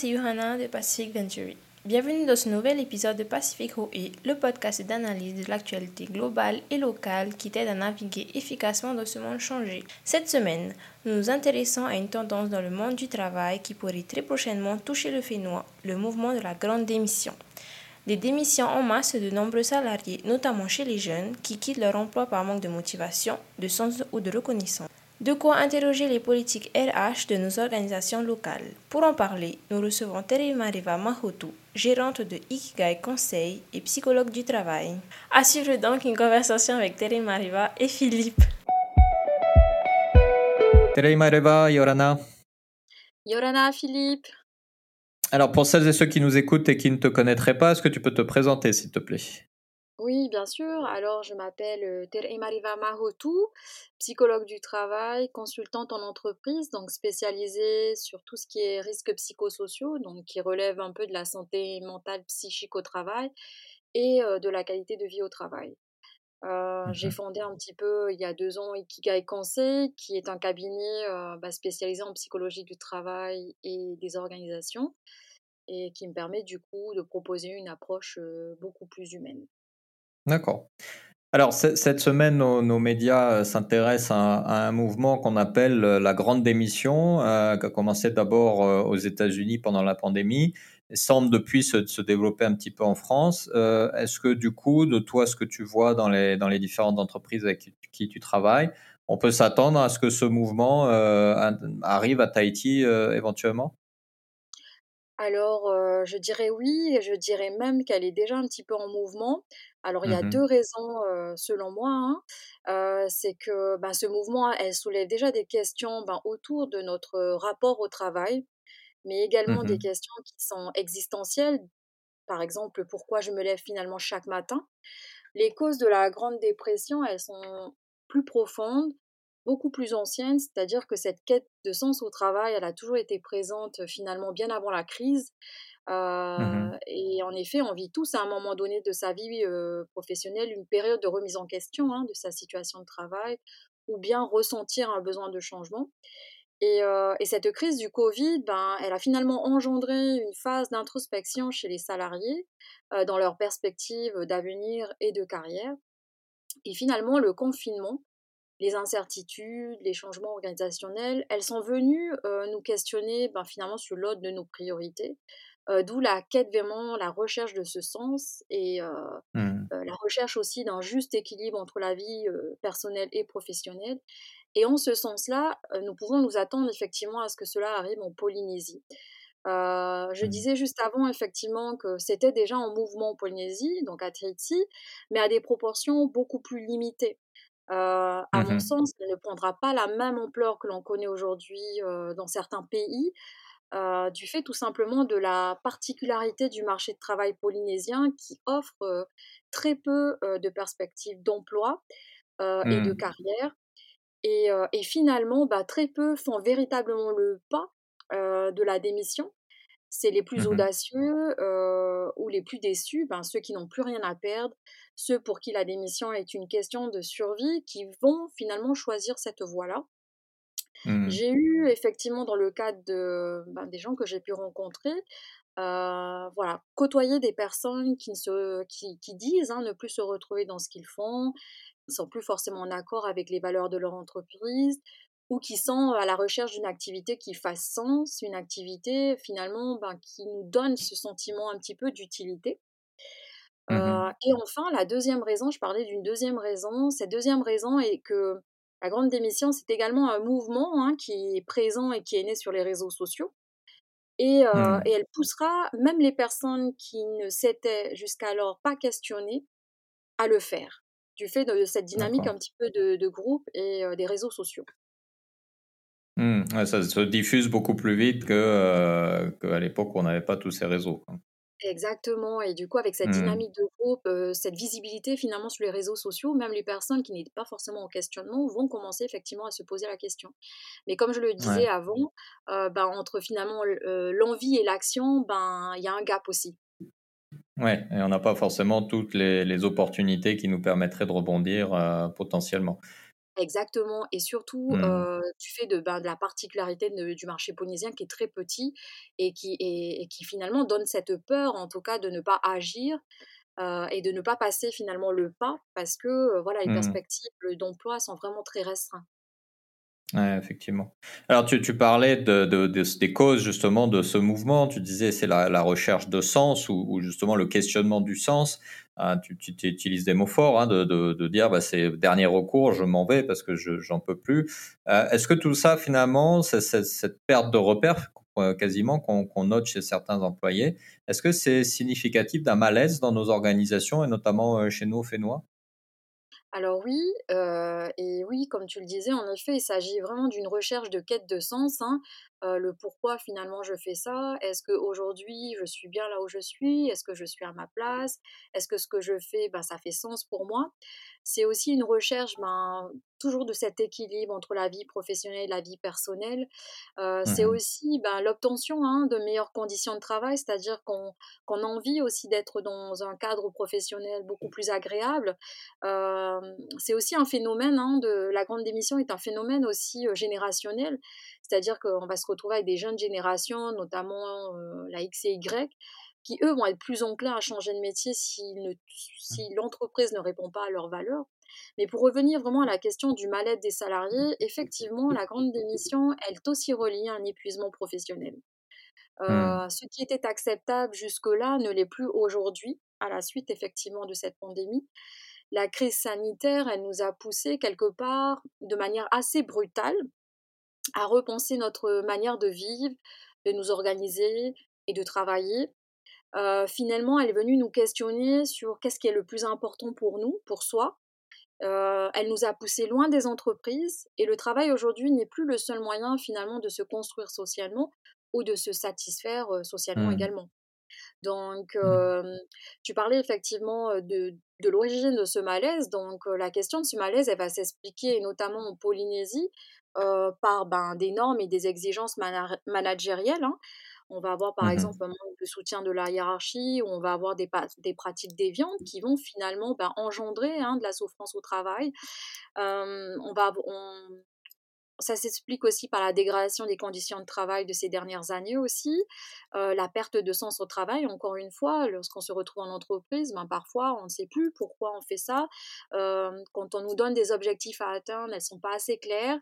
c'est Johanna de Pacific Venturi. Bienvenue dans ce nouvel épisode de Pacific OE, le podcast d'analyse de l'actualité globale et locale qui t'aide à naviguer efficacement dans ce monde changé. Cette semaine, nous nous intéressons à une tendance dans le monde du travail qui pourrait très prochainement toucher le Fénois, le mouvement de la grande démission. Des démissions en masse de nombreux salariés, notamment chez les jeunes, qui quittent leur emploi par manque de motivation, de sens ou de reconnaissance. De quoi interroger les politiques RH de nos organisations locales. Pour en parler, nous recevons Mariva Mahotu, gérante de Ikigai Conseil et psychologue du travail. À suivre donc une conversation avec Mariva et Philippe. Mariva, Yorana. Yorana, Philippe. Alors, pour celles et ceux qui nous écoutent et qui ne te connaîtraient pas, est-ce que tu peux te présenter, s'il te plaît? Oui, bien sûr. Alors, je m'appelle Mariva Mahotu, psychologue du travail, consultante en entreprise, donc spécialisée sur tout ce qui est risques psychosociaux, donc qui relève un peu de la santé mentale, psychique au travail et de la qualité de vie au travail. J'ai mmh fondé un petit peu il y a deux ans Ikigai Conseil, qui est un cabinet bah, spécialisé en psychologie du travail et des organisations, et qui me permet du coup de proposer une approche beaucoup plus humaine. D'accord. Alors, cette semaine, nos, médias euh, s'intéressent à, un mouvement qu'on appelle euh, la grande démission, euh, qui a commencé d'abord aux États-Unis pendant la pandémie et semble depuis se, développer un petit peu en France. Est-ce que du coup, de toi, ce que tu vois dans les, dans les différentes entreprises avec qui, tu travailles, on peut s'attendre à ce que ce mouvement arrive à Tahiti éventuellement? Alors, je dirais oui, je dirais même qu'elle est déjà un petit peu en mouvement. Alors, il y a mmh deux raisons, selon moi. Hein. c'est que ben, ce mouvement, elle soulève déjà des questions ben, autour de notre rapport au travail, mais également des mmh questions qui sont existentielles. Par exemple, pourquoi je me lève finalement chaque matin? Les causes de la Grande Dépression, elles sont plus profondes beaucoup plus ancienne, c'est-à-dire que cette quête de sens au travail, elle a toujours été présente finalement bien avant la crise. Mmh et en effet, on vit tous à un moment donné de sa vie professionnelle une période de remise en question hein, de sa situation de travail ou bien ressentir un besoin de changement. Et, et, cette crise du Covid, ben, elle a finalement engendré une phase d'introspection chez les salariés dans leur perspective d'avenir et de carrière. Et finalement, le confinement, les incertitudes, les changements organisationnels, elles sont venues nous questionner ben, finalement sur l'ordre de nos priorités, d'où la quête vraiment, la recherche de ce sens et mmh. la recherche aussi d'un juste équilibre entre la vie personnelle et professionnelle. Et en ce sens-là, nous pouvons nous attendre effectivement à ce que cela arrive en Polynésie. je mmh. disais juste avant effectivement que c'était déjà en mouvement en Polynésie, donc à Tahiti, mais à des proportions beaucoup plus limitées. Euh, à mon mmh sens, elle ne prendra pas la même ampleur que l'on connaît aujourd'hui euh, dans certains pays, euh, du fait tout simplement de la particularité du marché de travail polynésien qui offre très peu de perspectives d'emploi et de mmh. carrière. Et, et finalement, bah, très peu font véritablement le pas de la démission c'est les plus mmh audacieux ou les plus déçus, ben, ceux qui n'ont plus rien à perdre, ceux pour qui la démission est une question de survie, qui vont finalement choisir cette voie-là. Mmh. J'ai eu effectivement dans le cadre de, ben, des gens que j'ai pu rencontrer, voilà, côtoyer des personnes qui, se, qui, disent hein, ne plus se retrouver dans ce qu'ils font, ne sont plus forcément en accord avec les valeurs de leur entreprise, ou qui sont à la recherche d'une activité qui fasse sens, une activité finalement ben, qui nous donne ce sentiment un petit peu d'utilité. Mmh euh, et enfin, la deuxième raison, je parlais d'une deuxième raison, cette deuxième raison est que la grande démission, c'est également un mouvement hein, qui est présent et qui est né sur les réseaux sociaux. Et, euh, mmh. et elle poussera même les personnes qui ne s'étaient jusqu'alors pas questionnées à le faire, du fait de cette dynamique un petit peu de, groupe et euh, des réseaux sociaux. Mmh, ça se diffuse beaucoup plus vite qu'à euh, l'époque où on n'avait pas tous ces réseaux. Exactement. Et du coup, avec cette mmh. dynamique de groupe, euh, cette visibilité finalement sur les réseaux sociaux, même les personnes qui n'étaient pas forcément en questionnement vont commencer effectivement à se poser la question. Mais comme je le disais avant, euh, ben, entre finalement l'envie et l'action, ben il y a un gap aussi. Ouais, et on n'a pas forcément toutes les, les, opportunités qui nous permettraient de rebondir potentiellement. Exactement et surtout, Mmh. du fait de, ben, de la particularité de du marché polynésien qui est très petit et qui et et qui finalement donne cette peur, en tout cas, de ne pas agir, et de ne pas passer finalement le pas parce que, voilà, les Mmh. perspectives, d'emploi sont vraiment très restreints. Ouais, effectivement. Alors tu tu parlais de de de s des causes justement de ce mouvement. Tu disais c'est la la recherche de sens ou ou justement le questionnement du sens. Hein, tu utilises des mots forts, hein, de dire: «Bah, c'est dernier recours, je m'en vais parce que je j'en peux plus». Heu, est-ce que tout ça finalement, c'est cette perte de repères q quasiment qu'on note chez certains employés, est-ce que c'est significatif d'un malaise dans nos organisations et notamment, heu, chez nous, aux Fénois? Alors oui, et oui, comme tu le disais, en effet, il s'agit vraiment d'une recherche de quête de sens, hein. Heu, le pourquoi finalement je fais ça? Est-ce qu'aujourd'hui je suis bien là où je suis? Est-ce que je suis à ma place? Est-ce que ce que je fais, ben, ça fait sens pour moi? C'est aussi une recherche, ben, toujours de cet équilibre entre la vie professionnelle et la vie personnelle. Heu, Mmh c'est aussi, ben, l'obtention, hein, de meilleures conditions de travail, c'est-à-dire qu'on a envie aussi d'être dans un cadre professionnel beaucoup plus agréable. Hem, c'est aussi un phénomène, hein, de la grande démission est un phénomène aussi, générationnel. C'est-à-dire qu'on va se retrouver avec des jeunes générations, notamment, heu, la X et Y, qui eux vont être plus enclins à changer de métier ne Mmh. si l'entreprise ne répond pas à leurs valeurs. Mais pour revenir vraiment à la question du mal-être des salariés, effectivement, la grande démission, elle est aussi reliée à un épuisement professionnel. Mmh. Heu, ce qui était acceptable jusque-là ne l'est plus aujourd'hui, à la suite effectivement de cette pandémie. La crise sanitaire, elle nous a poussés quelque part, de manière assez brutale, à repenser notre manière de vivre, de nous organiser et de travailler. Heu, finalement, elle est venue nous questionner sur qu'est-ce qui est le plus important pour nous, pour soi. Heu, elle nous a poussés loin des entreprises et le travail aujourd'hui n'est plus le seul moyen finalement de se construire socialement ou de se satisfaire, socialement Mmh. également. Donc Mmh. tu parlais effectivement, de de l'origine de ce malaise, donc la question de ce malaise, elle va s'expliquer notamment en Polynésie, heu, par, ben, des normes et des exigences managérielles, hein. On va avoir par Mmh exemple un manque de soutien de la hiérarchie, ou on va avoir des pratiques déviantes qui vont finalement, ben, engendrer, hein, de la souffrance au travail. On va on ça s'explique aussi par la dégradation des conditions de travail de ces dernières années aussi, heu, la perte de sens au travail, encore une fois, lorsqu'on se retrouve en entreprise, ben, parfois on ne sait plus pourquoi on fait ça. Hem, quand on nous donne des objectifs à atteindre, elles sont pas assez claires,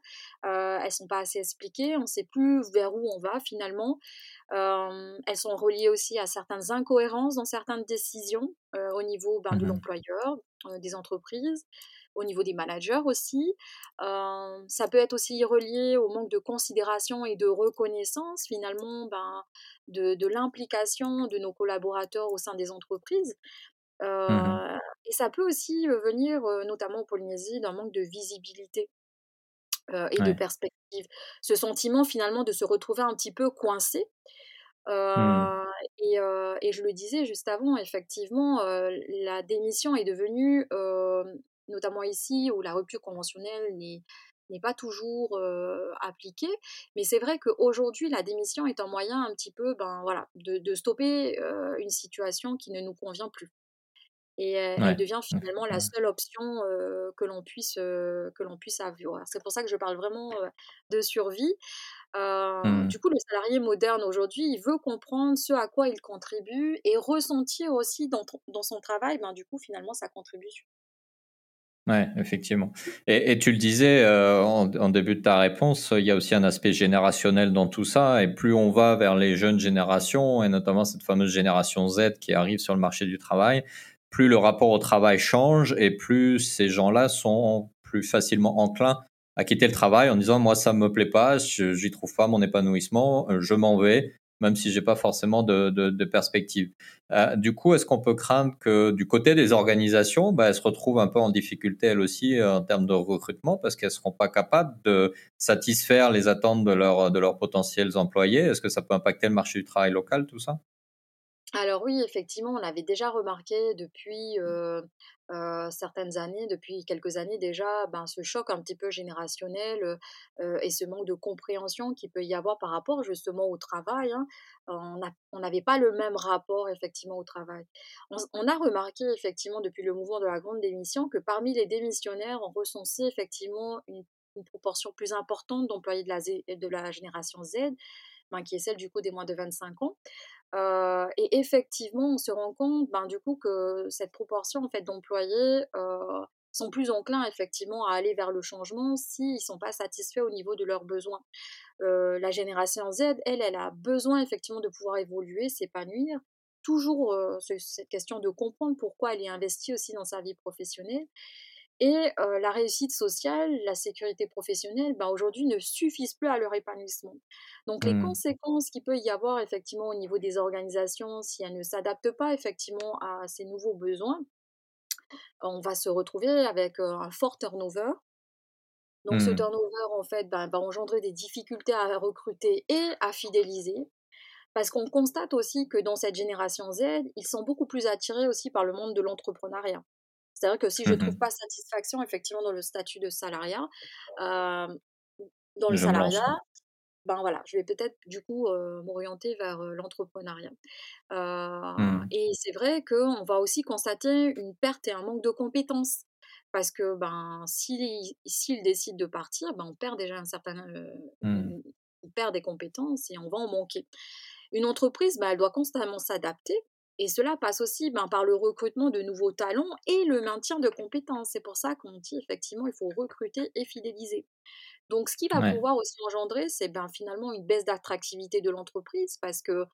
heu, elles sont pas assez expliquées, on sait plus vers où on va finalement. Elles sont reliées aussi à certaines incohérences dans certaines décisions, au niveau, ben, Mmh de mh. l'employeur, des entreprises, au niveau des managers aussi. Ça peut être aussi relié au manque de considération et de reconnaissance finalement, ben, de de l'implication de nos collaborateurs au sein des entreprises. Mmh et ça peut aussi, heu, venir, notamment en Polynésie, d'un manque de visibilité, et de perspective. Ce sentiment finalement de se retrouver un petit peu coincé, Mmh. et et je le disais juste avant, effectivement, la démission est devenue, notamment ici où la rupture conventionnelle n'est n'est pas toujours, appliquée. Mais c'est vrai qu'aujourd'hui, la démission est un moyen un petit peu, ben, voilà, de de stopper, une situation qui ne nous convient plus et elle Ouais. devient Mmh. finalement la seule option, que l'on puisse, heu, que l'on puisse avoir. C'est pour ça que je parle vraiment, de survie. Mmh. du coup, le salarié moderne aujourd'hui, il veut comprendre ce à quoi il contribue et ressentir aussi dans dans son travail, ben, du coup, finalement, sa contribution. Ouais, effectivement. Et tu le disais, heu, en en début de ta réponse, il y a aussi un aspect générationnel dans tout ça et plus on va vers les jeunes générations et notamment cette fameuse génération Z qui arrive sur le marché du travail, plus le rapport au travail change et plus ces gens-là sont plus facilement enclins à quitter le travail en disant: «Moi, ça me plaît pas, je j'y trouve pas mon épanouissement, heu, je m'en vais, même si j'ai pas forcément de de de perspective». Heu, du coup, est-ce qu'on peut craindre que du côté des organisations, bah, elles se retrouvent un peu en difficulté elles aussi, heu, en termes de recrutement parce qu'elles seront pas capables de satisfaire les attentes de leurs de leurs potentiels employés? Est-ce que ça peut impacter le marché du travail local tout ça? Alors oui, effectivement, on l'avait déjà remarqué depuis euh, euh, certaines années, depuis quelques années déjà, ben, ce choc un petit peu générationnel euh, et ce manque de compréhension qu'il peut y avoir par rapport justement au travail. hein. On n'avait pas le même rapport effectivement au travail. On, a remarqué effectivement depuis le mouvement de la grande démission que parmi les démissionnaires, on recensait effectivement une, une proportion plus importante d'employés de la, Z- de la génération Z, ben, qui est celle du coup des moins de 25 ans. Heu et effectivement, on se rend compte, ben, du coup, que cette proportion, en fait, d'employés, heu, sont plus enclins, effectivement, à aller vers le changement s'ils ne sont pas satisfaits au niveau de leurs besoins. Heu, la génération Z, elle, elle a besoin, effectivement, de pouvoir évoluer, s'épanouir. Toujours, cette question de comprendre pourquoi elle est investie aussi dans sa vie professionnelle et heu, la réussite sociale, la sécurité professionnelle, bah, aujourd'hui ne suffisent plus à leur épanouissement. Donc les Hmm. conséquences qu'il peut y avoir effectivement au niveau des organisations, si elles ne s'adaptent pas effectivement à ces nouveaux besoins, on va se retrouver avec, heu, un fort turnover. Donc ce Hmm. turnover en fait, bah, va engendrer des difficultés à recruter et à fidéliser. Parce qu'on constate aussi que dans cette génération Z, ils sont beaucoup plus attirés aussi par le monde de l'entrepreneuriat. C'est-à-dire que si je ne trouve Mhm. pas satisfaction effectivement dans le statut de salariat, dans le Je salariat, ben voilà, je vais peut-être du coup, m'orienter vers, l'entrepreneuriat. Hmm. et c'est vrai qu'on va aussi constater une perte et un manque de compétences. Parce que, ben, s'ils décident de partir, ben, on perd déjà un certain, on perd des compétences et on va en manquer. Une entreprise, bah, elle doit constamment s'adapter et cela passe aussi ben, par le recrutement de nouveaux talents et le maintien de compétences. C'est pour ça qu'on dit effectivement il faut recruter et fidéliser. Donc, ce qui va Ouais. pouvoir aussi engendrer, c'est ben, finalement une baisse d'attractivité de l'entreprise parce que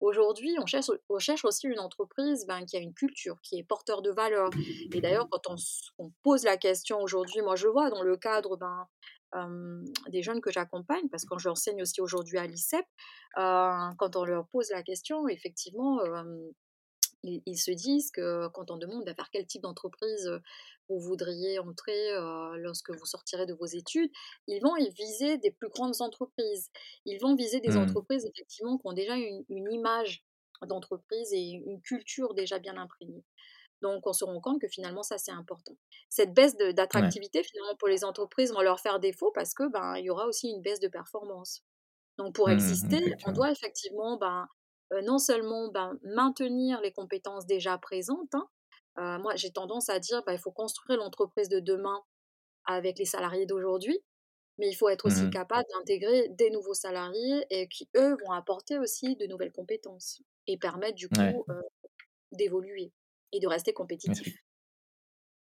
aujourd'hui, on cherche, on cherche aussi une entreprise ben, qui a une culture, qui est porteur de valeurs. Et d'ailleurs, quand on, pose la question aujourd'hui, moi je vois dans le cadre ben, euh, des jeunes que j'accompagne, parce que quand j'enseigne aussi aujourd'hui à l'ICEP, euh, quand on leur pose la question, effectivement, euh, ils, ils se disent que quand on demande à vers quel type d'entreprise vous voudriez entrer euh, lorsque vous sortirez de vos études, ils vont viser des plus grandes entreprises. Ils vont viser des Hmm. entreprises effectivement qui ont déjà une, une image d'entreprise et une culture déjà bien imprégnée. Donc on se rend compte que finalement ça c'est important. Cette baisse Ouais. d'attractivité finalement pour les entreprises va leur faire défaut parce que ben il y aura aussi une baisse de performance. Donc pour Hmm. exister, on doit effectivement ben, non seulement ben, maintenir les compétences déjà présentes, hein, euh, moi j'ai tendance à dire ben, il faut construire l'entreprise de demain avec les salariés d'aujourd'hui, mais il faut être aussi Mhm. capable d'intégrer des nouveaux salariés et qui, eux, vont apporter aussi de nouvelles compétences et permettre du Ouais. coup euh, d'évoluer et de rester compétitif.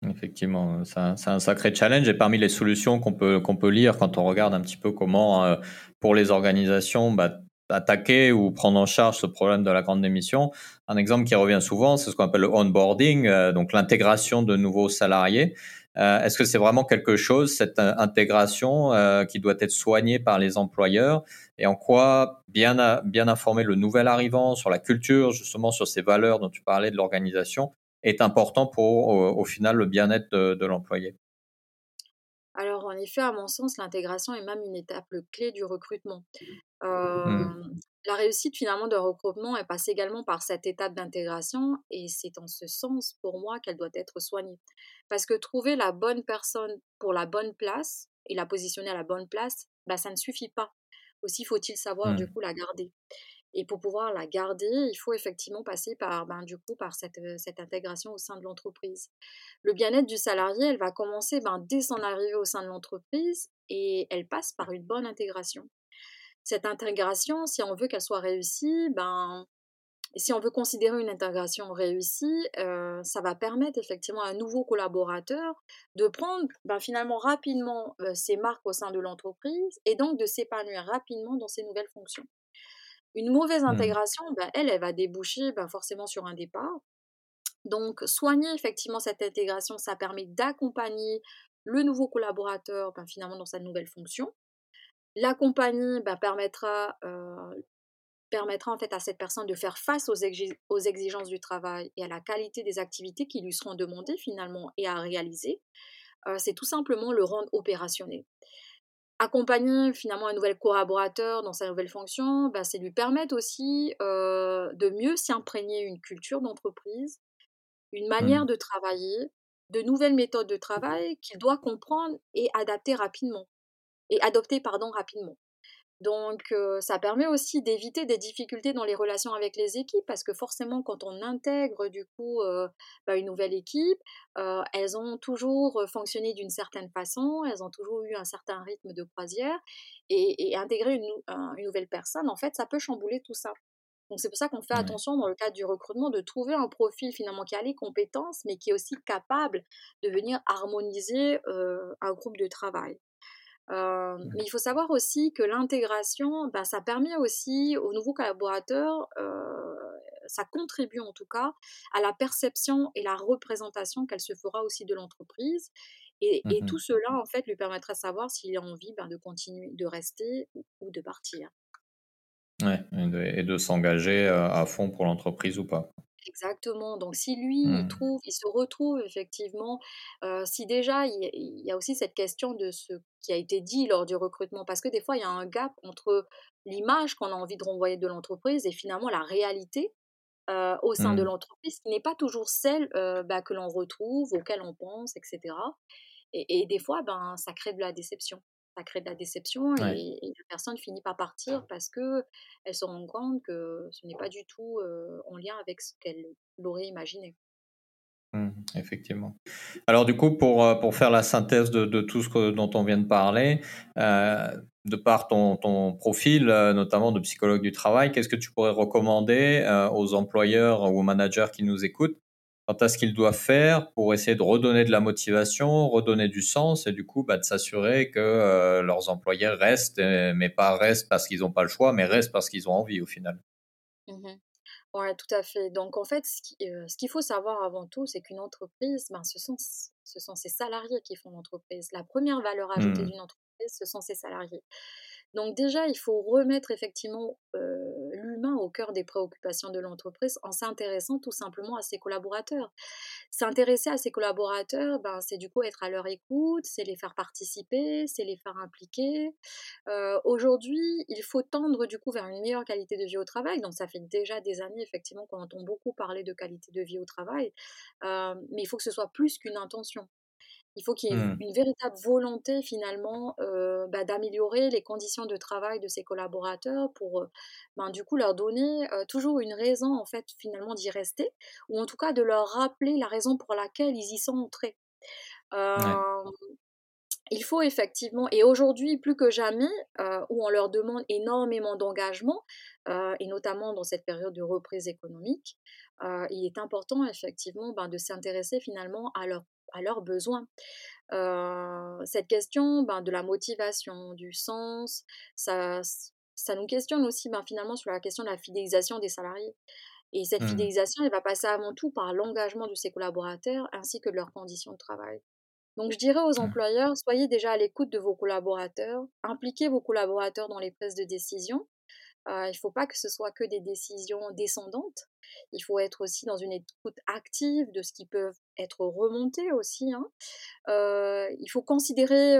Effectivement, c'est un, sacré challenge et parmi les solutions qu'on peut, qu'on peut lire quand on regarde un petit peu comment, euh, pour les organisations, bah, attaquer ou prendre en charge ce problème de la grande démission, un exemple qui revient souvent, c'est ce qu'on appelle le onboarding, euh, donc l'intégration de nouveaux salariés. Euh, Est-ce que c'est vraiment quelque chose, cette euh, intégration, qui doit être soignée par les employeurs? Et en quoi bien, bien informer le nouvel arrivant sur la culture, justement sur ces valeurs dont tu parlais de l'organisation, est important pour, au, final, le bien-être de l'employé? En effet, à mon sens, l'intégration est même une étape clé du recrutement. Euh, la réussite finalement d'un recrutement elle passe également par cette étape d'intégration et c'est en ce sens pour moi qu'elle doit être soignée. Parce que trouver la bonne personne pour la bonne place et la positionner à la bonne place, bah, ça ne suffit pas. Aussi faut-il savoir du Hmm. coup la garder. Et pour pouvoir la garder, il faut effectivement passer par, ben, du coup, par cette, euh, cette intégration au sein de l'entreprise. Le bien-être du salarié, elle va commencer ben, dès son arrivée au sein de l'entreprise et elle passe par une bonne intégration. Cette intégration, si on veut qu'elle soit réussie, ben, si on veut considérer une intégration réussie, euh, ça va permettre effectivement à un nouveau collaborateur de prendre ben, finalement rapidement euh, ses marques au sein de l'entreprise et donc de s'épanouir rapidement dans ses nouvelles fonctions. Une mauvaise Hmm. intégration, ben, elle, elle va déboucher ben, forcément sur un départ. Donc, soigner effectivement cette intégration, ça permet d'accompagner le nouveau collaborateur ben, finalement dans sa nouvelle fonction. L'accompagner ben, permettra, euh, permettra en fait à cette personne de faire face aux, exi- aux exigences du travail et à la qualité des activités qui lui seront demandées finalement et à réaliser. Euh, c'est tout simplement le rendre opérationnel. Accompagner finalement un nouvel collaborateur dans sa nouvelle fonction, bah, c'est lui permettre aussi de mieux s'imprégner une culture d'entreprise, une manière Mmh. de travailler, de nouvelles méthodes de travail qu'il doit comprendre et adapter rapidement et adopter pardon rapidement. Donc, ça permet aussi d'éviter des difficultés dans les relations avec les équipes parce que forcément, quand on intègre du coup bah, une nouvelle équipe, elles ont toujours fonctionné d'une certaine façon, elles ont toujours eu un certain rythme de croisière et, intégrer une, une, nouvelle personne, en fait, ça peut chambouler tout ça. Donc, c'est pour ça qu'on fait attention dans le cadre du recrutement de trouver un profil finalement qui a les compétences, mais qui est aussi capable de venir harmoniser un groupe de travail. Euh, mais il faut savoir aussi que l'intégration, bah, ça permet aussi aux nouveaux collaborateurs, euh, ça contribue en tout cas à la perception et la représentation qu'elle se fera aussi de l'entreprise. Et, Mmh tout cela, en fait, lui permettra de savoir s'il a envie ben, de continuer, de rester ou, de partir. Ouais, et de, s'engager euh, à fond pour l'entreprise ou pas. Exactement. Donc, si lui, il mmh. trouve, il se retrouve effectivement, si déjà il, y a aussi cette question de ce qui a été dit lors du recrutement, parce que des fois il y a un gap entre l'image qu'on a envie de renvoyer de l'entreprise et finalement la réalité au sein de mmh. l'entreprise, qui n'est pas toujours celle bah, que l'on retrouve, auquel on pense, etc. Et, et, des fois, ben, ça crée de la déception ça crée de la déception et, la personne finit par partir parce que elle se rend compte que ce n'est pas du tout en lien avec ce qu'elle aurait imaginé. Mmh, effectivement. Alors du coup, pour, pour faire la synthèse de, tout ce dont on vient de parler, de par ton, ton profil, notamment de psychologue du travail, qu'est-ce que tu pourrais recommander aux employeurs ou aux managers qui nous écoutent quant à ce qu'ils doivent faire pour essayer de redonner de la motivation, redonner du sens et du coup bah, de s'assurer que euh, leurs employés restent, euh, mais pas restent parce qu'ils n'ont pas le choix, mais restent parce qu'ils ont envie au final. Mmh oui, tout à fait. Donc en fait, euh, ce qu'il faut savoir avant tout, c'est qu'une entreprise, ben, ce, sont, ce sont ses salariés qui font l'entreprise. La première valeur ajoutée mmh. d'une entreprise, ce sont ses salariés. Donc déjà, il faut remettre effectivement au cœur des préoccupations de l'entreprise en s'intéressant tout simplement à ses collaborateurs. S'intéresser à ses collaborateurs, ben, c'est du coup être à leur écoute, c'est les faire participer, c'est les faire impliquer. Aujourd'hui, il faut tendre du coup vers une meilleure qualité de vie au travail. Donc ça fait déjà des années effectivement qu'on entend beaucoup parler de qualité de vie au travail, mais il faut que ce soit plus qu'une intention. Il faut qu'il y ait mmh. une véritable volonté finalement euh, bah, d'améliorer les conditions de travail de ses collaborateurs pour ben, du coup leur donner euh, toujours une raison en fait finalement d'y rester ou en tout cas de leur rappeler la raison pour laquelle ils y sont entrés. Il faut effectivement, et aujourd'hui plus que jamais, où on leur demande énormément d'engagement, et notamment dans cette période de reprise économique, il est important effectivement ben, de s'intéresser finalement à leur à leurs besoins. cette question ben, de la motivation, du sens, ça, ça nous questionne aussi ben, finalement sur la question de la fidélisation des salariés. Et cette mmh. fidélisation, elle va passer avant tout par l'engagement de ses collaborateurs ainsi que de leurs conditions de travail. Donc je dirais aux mmh. employeurs, soyez déjà à l'écoute de vos collaborateurs, impliquez vos collaborateurs dans les prises de décision, il ne faut pas que ce soit que des décisions descendantes. Il faut être aussi dans une écoute active de ce qui peut être remonté aussi. Hein. il faut considérer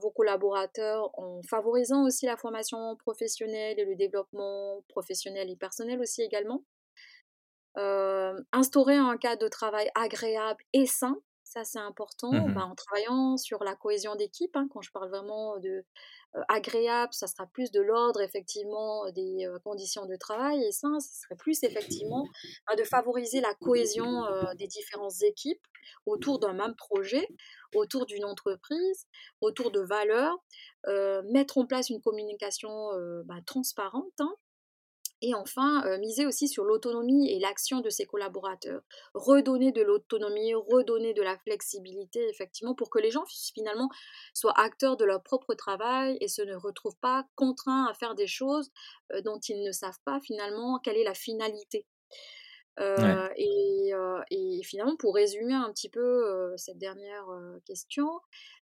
vos collaborateurs en favorisant aussi la formation professionnelle et le développement professionnel et personnel aussi également. instaurer un cadre de travail agréable et sain ça, c'est important. Mmh bah, en travaillant sur la cohésion d'équipe, hein, quand je parle vraiment de agréable, ça sera plus de l'ordre, effectivement, des conditions de travail. Et ça, ce serait plus, effectivement, bah, de favoriser la cohésion des différentes équipes autour d'un même projet, autour d'une entreprise, autour de valeurs, mettre en place une communication bah, transparente. Hein, et enfin, euh, miser aussi sur l'autonomie et l'action de ses collaborateurs. Redonner de l'autonomie, redonner de la flexibilité, effectivement, pour que les gens finalement soient acteurs de leur propre travail et se ne retrouvent pas contraints à faire des choses euh, dont ils ne savent pas finalement quelle est la finalité. Euh, et, et, finalement, pour résumer un petit peu cette dernière question,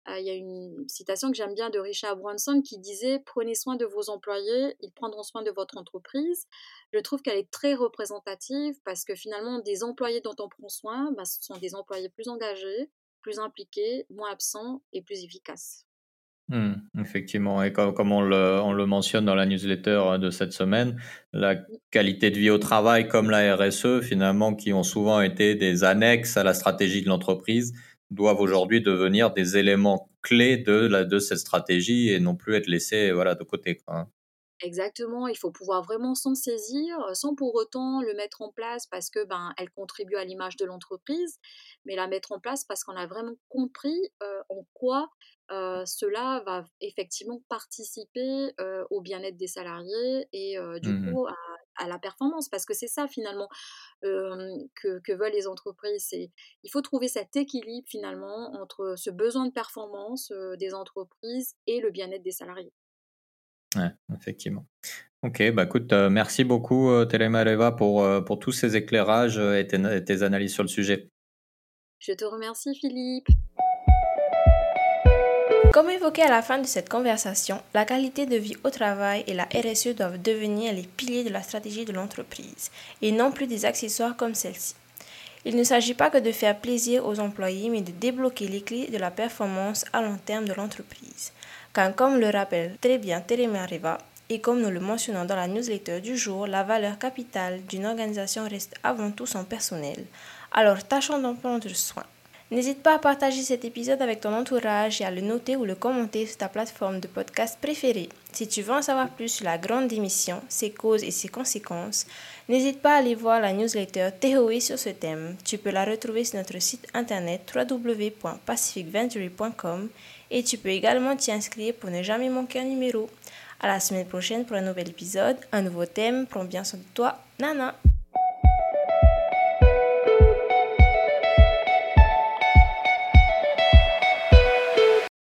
euh, il y a une citation que j'aime bien de Richard Branson qui disait Prenez soin de vos employés, ils prendront soin de votre entreprise. Je trouve qu'elle est très représentative parce que finalement, des employés dont on prend soin, bah, ce sont des employés plus engagés, plus impliqués, moins absents et plus efficaces. Hmm, effectivement, et comme, on, le, mentionne dans la newsletter de cette semaine, la qualité de vie au travail comme la RSE, finalement, qui ont souvent été des annexes à la stratégie de l'entreprise, doivent aujourd'hui devenir des éléments clés de, cette stratégie et non plus être laissés voilà, de côté. Quoi. Exactement, il faut pouvoir vraiment s'en saisir sans pour autant le mettre en place parce que ben elle contribue à l'image de l'entreprise, mais la mettre en place parce qu'on a vraiment compris en quoi cela va effectivement participer au bien-être des salariés et du mmh coup à, la performance parce que c'est ça finalement que, que, veulent les entreprises. C'est il faut trouver cet équilibre finalement entre ce besoin de performance des entreprises et le bien-être des salariés. Ouais, effectivement. Ok, bah écoute, euh, merci beaucoup euh, Telemareva pour, euh, pour tous ces éclairages et tes, analyses sur le sujet. Je te remercie Philippe. Comme évoqué à la fin de cette conversation, la qualité de vie au travail et la RSE doivent devenir les piliers de la stratégie de l'entreprise et non plus des accessoires comme celle-ci. Il ne s'agit pas que de faire plaisir aux employés, mais de débloquer les clés de la performance à long terme de l'entreprise. Car comme le rappelle très bien Teremi Arriva, et comme nous le mentionnons dans la newsletter du jour, la valeur capitale d'une organisation reste avant tout son personnel. Alors tâchons d'en prendre soin. N'hésite pas à partager cet épisode avec ton entourage et à le noter ou le commenter sur ta plateforme de podcast préférée. Si tu veux en savoir plus sur la grande démission, ses causes et ses conséquences, n'hésite pas à aller voir la newsletter TOE sur ce thème. Tu peux la retrouver sur notre site internet www.pacificventury.com et tu peux également t'y inscrire pour ne jamais manquer un numéro. À la semaine prochaine pour un nouvel épisode, un nouveau thème. Prends bien soin de toi. Nana!